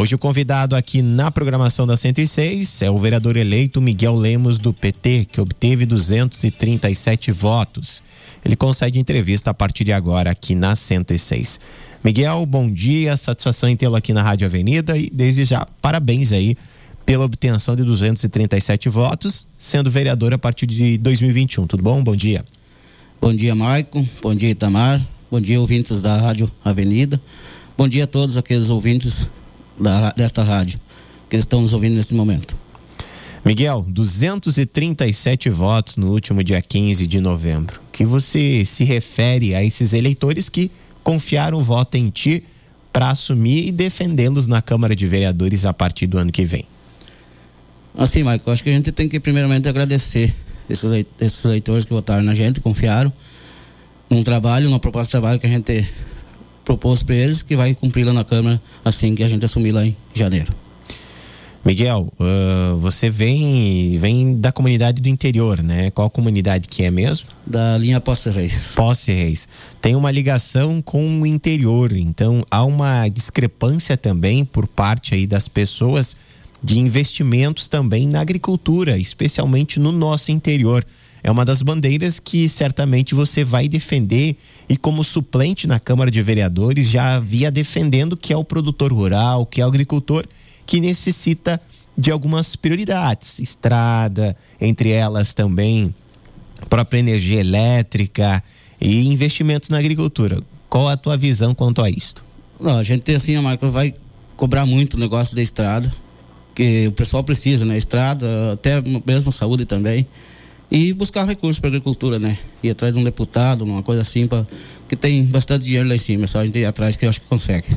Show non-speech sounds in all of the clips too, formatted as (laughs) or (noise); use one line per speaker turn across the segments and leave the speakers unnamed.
Hoje o convidado aqui na programação da 106 é o vereador eleito Miguel Lemos do PT, que obteve 237 votos. Ele concede entrevista a partir de agora aqui na 106. Miguel, bom dia, satisfação em tê-lo aqui na Rádio Avenida e desde já parabéns aí pela obtenção de 237 votos, sendo vereador a partir de 2021. Tudo bom? Bom dia.
Bom dia, Maicon. Bom dia, Itamar. Bom dia, ouvintes da Rádio Avenida. Bom dia a todos aqueles ouvintes da, desta rádio que estão nos ouvindo nesse momento.
Miguel, 237 votos no último dia 15 de novembro. Que você se refere a esses eleitores que confiaram o voto em ti para assumir e defendê-los na Câmara de Vereadores a partir do ano que vem?
Assim, Michael, acho que a gente tem que primeiramente agradecer esses, esses eleitores que votaram na gente, confiaram num trabalho, numa proposta de trabalho que a gente propôs para eles, que vai cumprir lá na Câmara assim que a gente assumir lá em janeiro.
Miguel, uh, você vem vem da comunidade do interior, né? Qual comunidade que é mesmo?
Da linha Posse Reis.
Posse Reis. Tem uma ligação com o interior, então há uma discrepância também por parte aí das pessoas de investimentos também na agricultura, especialmente no nosso interior. É uma das bandeiras que certamente você vai defender e como suplente na Câmara de Vereadores já havia defendendo que é o produtor rural, que é o agricultor que necessita de algumas prioridades, estrada, entre elas também própria energia elétrica e investimentos na agricultura. Qual a tua visão quanto a isto?
Não, a gente assim, a marca vai cobrar muito o negócio da estrada, que o pessoal precisa, né? Estrada, até mesmo saúde também. E buscar recursos para agricultura, né? Ir atrás de um deputado, uma coisa assim, pra, que tem bastante dinheiro lá em cima, é só a gente ir atrás que eu acho que consegue.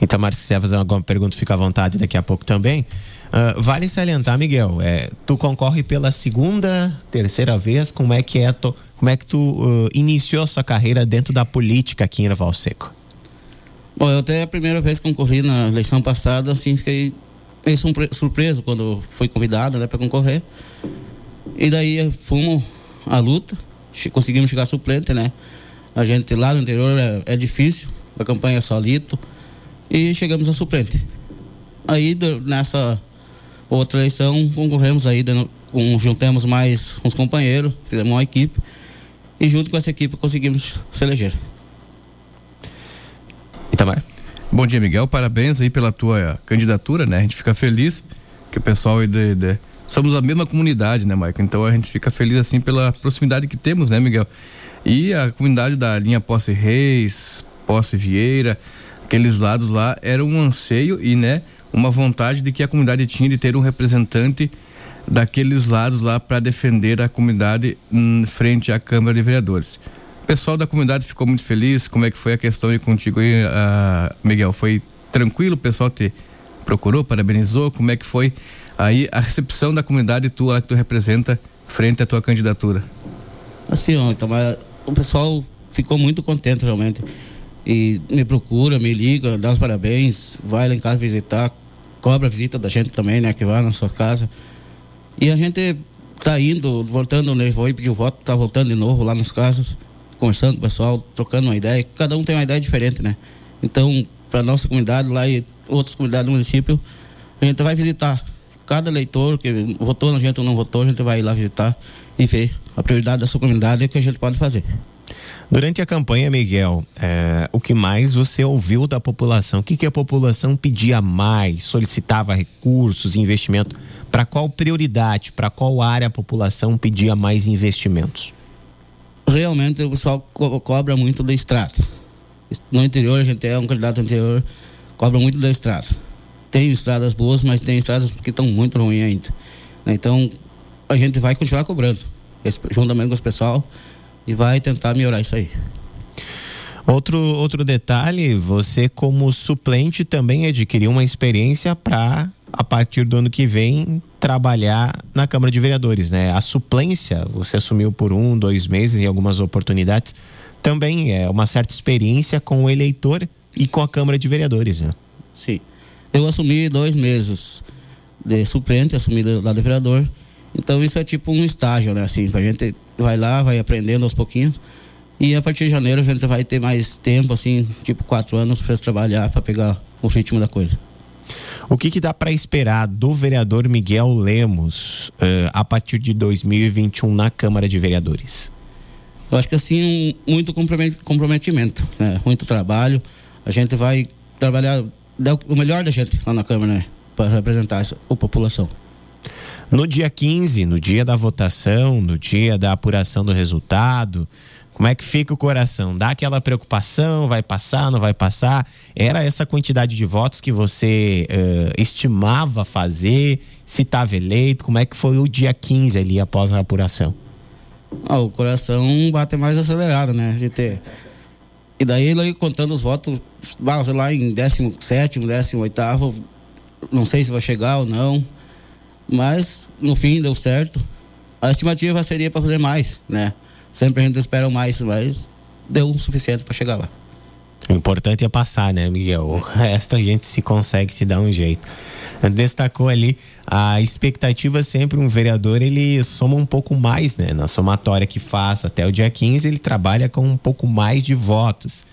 Itamar, se quiser fazer alguma pergunta, fica à vontade daqui a pouco também. Uh, vale salientar, Miguel, é, tu concorre pela segunda, terceira vez, como é que é tu, como é que tu uh, iniciou a sua carreira dentro da política aqui em Erval Seco?
Bom, eu até a primeira vez que concorri na eleição passada, assim, fiquei meio surpreso quando fui convidado, né, para concorrer. E daí fomos à luta, conseguimos chegar suplente, né? A gente lá no interior é, é difícil, a campanha é solito e chegamos a suplente. Aí nessa outra eleição concorremos aí, juntamos mais uns companheiros, fizemos uma equipe e junto com essa equipe conseguimos se eleger.
Itamar.
Bom dia, Miguel. Parabéns aí pela tua candidatura, né? A gente fica feliz que o pessoal aí de, de... somos a mesma comunidade, né, Mike? Então a gente fica feliz assim pela proximidade que temos, né, Miguel? E a comunidade da linha Posse Reis, Posse Vieira, aqueles lados lá era um anseio e né uma vontade de que a comunidade tinha de ter um representante daqueles lados lá para defender a comunidade frente à Câmara de Vereadores. O pessoal da comunidade ficou muito feliz. Como é que foi a questão aí contigo aí, uh, Miguel? Foi tranquilo? O pessoal te procurou, parabenizou? Como é que foi aí a recepção da comunidade tua que tu representa frente à tua candidatura?
Assim, ó, então, o pessoal ficou muito contente realmente e me procura, me liga, dá os parabéns, vai lá em casa visitar, cobra a visita da gente também, né, que vai na sua casa. E a gente tá indo, voltando, né, vou pedir voto, tá voltando de novo lá nas casas, conversando com o pessoal, trocando uma ideia, cada um tem uma ideia diferente, né? Então, para nossa comunidade lá e outras comunidades do município, a gente vai visitar cada eleitor que votou na gente ou não votou, a gente vai ir lá visitar e ver a prioridade da sua comunidade e o que a gente pode fazer.
Durante a campanha, Miguel, é, o que mais você ouviu da população? O que, que a população pedia mais? Solicitava recursos, investimento? Para qual prioridade, para qual área a população pedia mais investimentos?
Realmente o pessoal co cobra muito da estrada. No interior, a gente é um candidato interior, cobra muito da estrada. Tem estradas boas, mas tem estradas que estão muito ruins ainda. Então, a gente vai continuar cobrando, juntamente com o pessoal e vai tentar melhorar isso aí.
Outro, outro detalhe, você como suplente também adquiriu uma experiência para, a partir do ano que vem, trabalhar na Câmara de Vereadores, né? A suplência, você assumiu por um, dois meses em algumas oportunidades, também é uma certa experiência com o eleitor e com a Câmara de Vereadores, né?
Sim. Eu assumi dois meses de suplente, assumi lá de vereador, então isso é tipo um estágio, né? Assim, a gente vai lá, vai aprendendo aos pouquinhos. E a partir de janeiro a gente vai ter mais tempo, assim, tipo quatro anos para trabalhar, para pegar o ritmo da coisa.
O que, que dá para esperar do vereador Miguel Lemos uh, a partir de 2021 na Câmara de Vereadores?
Eu acho que assim, um, muito comprometimento, né? muito trabalho. A gente vai trabalhar o melhor da gente lá na Câmara, né? Para representar essa, a população.
No dia 15, no dia da votação, no dia da apuração do resultado, como é que fica o coração? Dá aquela preocupação, vai passar, não vai passar? Era essa quantidade de votos que você uh, estimava fazer? Se estava eleito? Como é que foi o dia 15 ali após a apuração?
Ah, o coração bate mais acelerado, né? De ter. E daí ele contando os votos, sei lá, em 17, 18, não sei se vai chegar ou não. Mas no fim deu certo. A estimativa seria para fazer mais, né? Sempre a gente espera mais, mas deu o suficiente para chegar lá.
O importante é passar, né, Miguel? O resto a gente se consegue se dar um jeito. Destacou ali a expectativa sempre um vereador ele soma um pouco mais, né? Na somatória que faz até o dia 15, ele trabalha com um pouco mais de votos.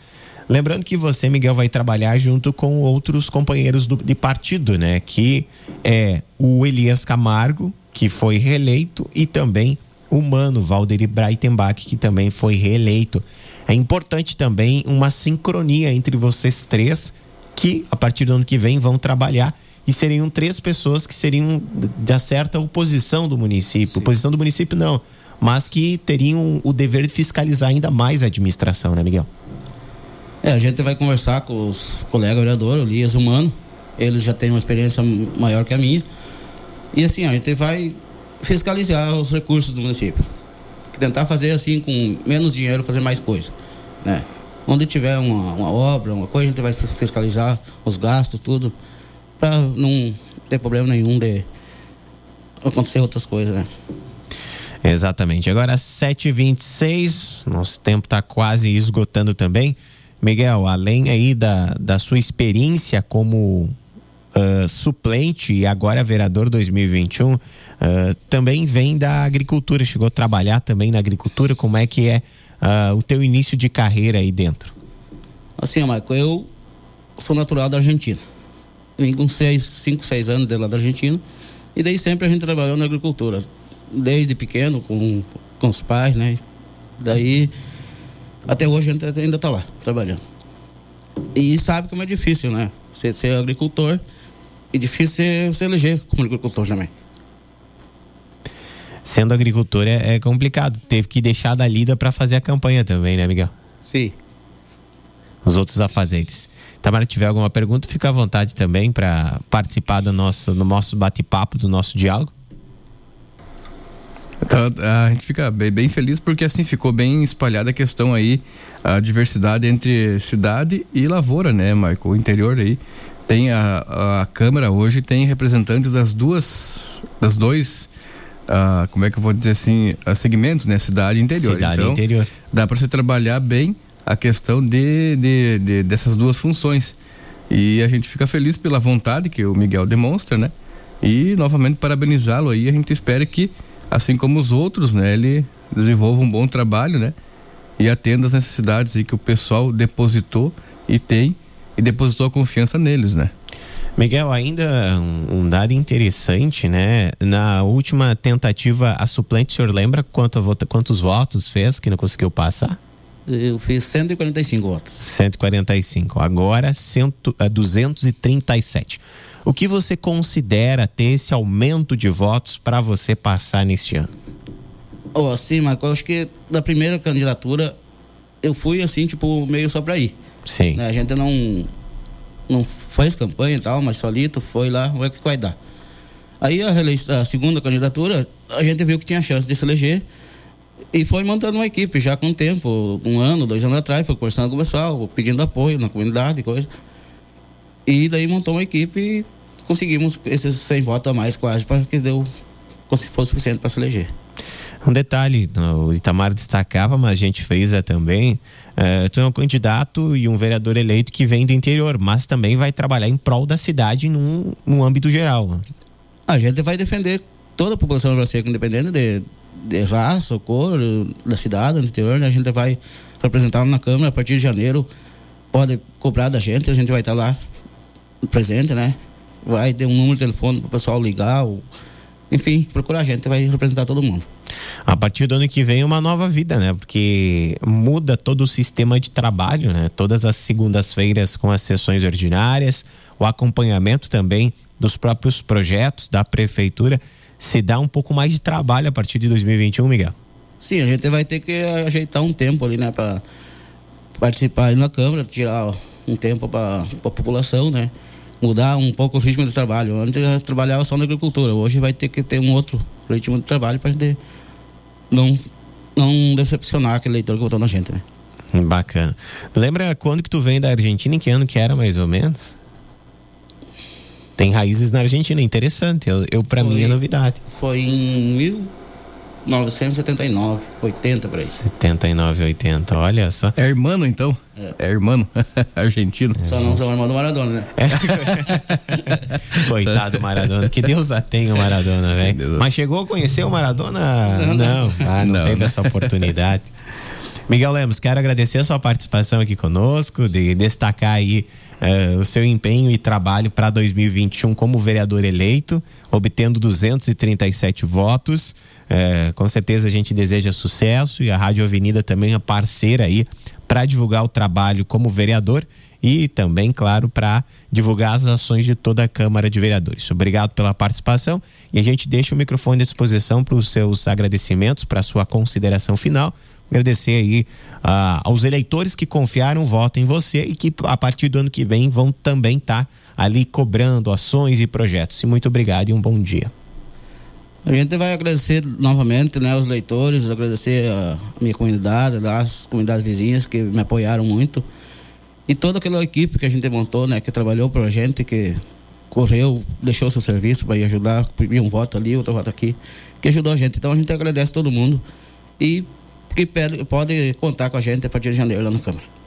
Lembrando que você, Miguel, vai trabalhar junto com outros companheiros do, de partido, né? Que é o Elias Camargo, que foi reeleito, e também o Mano Valderi Breitenbach, que também foi reeleito. É importante também uma sincronia entre vocês três, que a partir do ano que vem vão trabalhar e seriam três pessoas que seriam da certa oposição do município. Sim. Oposição do município não, mas que teriam o dever de fiscalizar ainda mais a administração, né, Miguel?
É, a gente vai conversar com os colegas vereadores, o Lias Humano, eles já têm uma experiência maior que a minha. E assim, a gente vai fiscalizar os recursos do município. Tentar fazer assim, com menos dinheiro, fazer mais coisa. Né? Onde tiver uma, uma obra, uma coisa, a gente vai fiscalizar os gastos, tudo, para não ter problema nenhum de acontecer outras coisas, né?
Exatamente. Agora, 7h26, nosso tempo está quase esgotando também. Miguel, além aí da, da sua experiência como uh, suplente e agora vereador 2021, uh, também vem da agricultura, chegou a trabalhar também na agricultura, como é que é uh, o teu início de carreira aí dentro?
Assim, Marco, eu sou natural da Argentina. Vim com 5, 6 anos de lá da Argentina e daí sempre a gente trabalhou na agricultura, desde pequeno, com, com os pais, né? Daí, até hoje a gente ainda está lá, trabalhando. E sabe como é difícil, né? Você ser agricultor e difícil você, você eleger como agricultor também.
Sendo agricultor é, é complicado. Teve que deixar da lida para fazer a campanha também, né, Miguel?
Sim.
Os outros afazeres. Tamara, tiver alguma pergunta, fica à vontade também para participar do nosso, do nosso bate-papo, do nosso diálogo.
Então, a gente fica bem, bem, feliz porque assim ficou bem espalhada a questão aí, a diversidade entre cidade e lavoura, né, Michael? O interior aí tem a, a Câmara hoje tem representantes das duas, das dois, uh, como é que eu vou dizer assim, uh, segmentos, né? Cidade e interior.
Cidade então, interior.
Dá para você trabalhar bem a questão de, de, de, dessas duas funções. E a gente fica feliz pela vontade que o Miguel demonstra, né? E novamente parabenizá-lo aí. A gente espera que, assim como os outros, né, ele desenvolva um bom trabalho, né? E atenda às necessidades aí que o pessoal depositou e tem e depositou a confiança neles, né?
Miguel, ainda um, um, dado interessante, né? Na última tentativa, a suplente, o senhor lembra quanto, quantos votos fez que não conseguiu passar?
Eu fiz 145 votos.
145. Agora, cento, uh, 237. O que você considera ter esse aumento de votos para você passar neste ano?
Oh, assim, Marco, eu acho que na primeira candidatura eu fui assim, tipo, meio só para ir.
Sim.
Né? A gente não, não fez campanha e tal, mas solito foi lá, o que vai dar. Aí a, a segunda candidatura, a gente viu que tinha chance de se eleger e foi montando uma equipe já com tempo, um ano, dois anos atrás, foi conversando com o pessoal, pedindo apoio na comunidade e coisa. E daí montou uma equipe e conseguimos esses 100 votos a mais quase para que deu, fosse suficiente para se eleger.
Um detalhe, o Itamar destacava, mas a gente frisa também, é, tu é um candidato e um vereador eleito que vem do interior, mas também vai trabalhar em prol da cidade num, num âmbito geral.
A gente vai defender toda a população brasileira, independente de, de raça, cor, da cidade, do interior, né? a gente vai representar na Câmara a partir de janeiro, pode cobrar da gente, a gente vai estar lá presente, né? vai ter um número de telefone para o pessoal ligar, ou, enfim, procurar a gente, vai representar todo mundo.
A partir do ano que vem, uma nova vida, né? Porque muda todo o sistema de trabalho, né? Todas as segundas-feiras com as sessões ordinárias, o acompanhamento também dos próprios projetos da prefeitura. Se dá um pouco mais de trabalho a partir de 2021, Miguel?
Sim, a gente vai ter que ajeitar um tempo ali, né? Para participar na Câmara, tirar um tempo para a população, né? Mudar um pouco o ritmo de trabalho. Antes eu trabalhava só na agricultura, hoje vai ter que ter um outro ritmo de trabalho para gente não, não decepcionar aquele leitor que votou na gente, né?
Bacana. Lembra quando que tu vem da Argentina? Em que ano que era, mais ou menos? Tem raízes na Argentina, interessante. Eu, eu para mim é novidade.
Foi em mil, 1979, 80 por aí.
79, 80, olha só.
É irmão então? É, é irmão (laughs) argentino.
É, só não sou irmão do Maradona, né?
É. (laughs) Coitado do Maradona, que Deus a tenha o Maradona, velho. Mas chegou a conhecer o Maradona? Não, não, ah, não, não teve essa oportunidade. Miguel Lemos, quero agradecer a sua participação aqui conosco, de destacar aí uh, o seu empenho e trabalho para 2021 como vereador eleito, obtendo 237 votos. É, com certeza a gente deseja sucesso e a Rádio Avenida também é parceira aí para divulgar o trabalho como vereador e também, claro, para divulgar as ações de toda a Câmara de Vereadores. Obrigado pela participação e a gente deixa o microfone à disposição para os seus agradecimentos, para a sua consideração final. Agradecer aí uh, aos eleitores que confiaram voto em você e que a partir do ano que vem vão também estar tá ali cobrando ações e projetos. Muito obrigado e um bom dia.
A gente vai agradecer novamente né, os leitores, agradecer a minha comunidade, as comunidades vizinhas que me apoiaram muito. E toda aquela equipe que a gente montou, né, que trabalhou para a gente, que correu, deixou seu serviço para ir ajudar, pediu um voto ali, outro voto aqui, que ajudou a gente. Então a gente agradece todo mundo e que pede, pode contar com a gente a partir de janeiro lá na Câmara.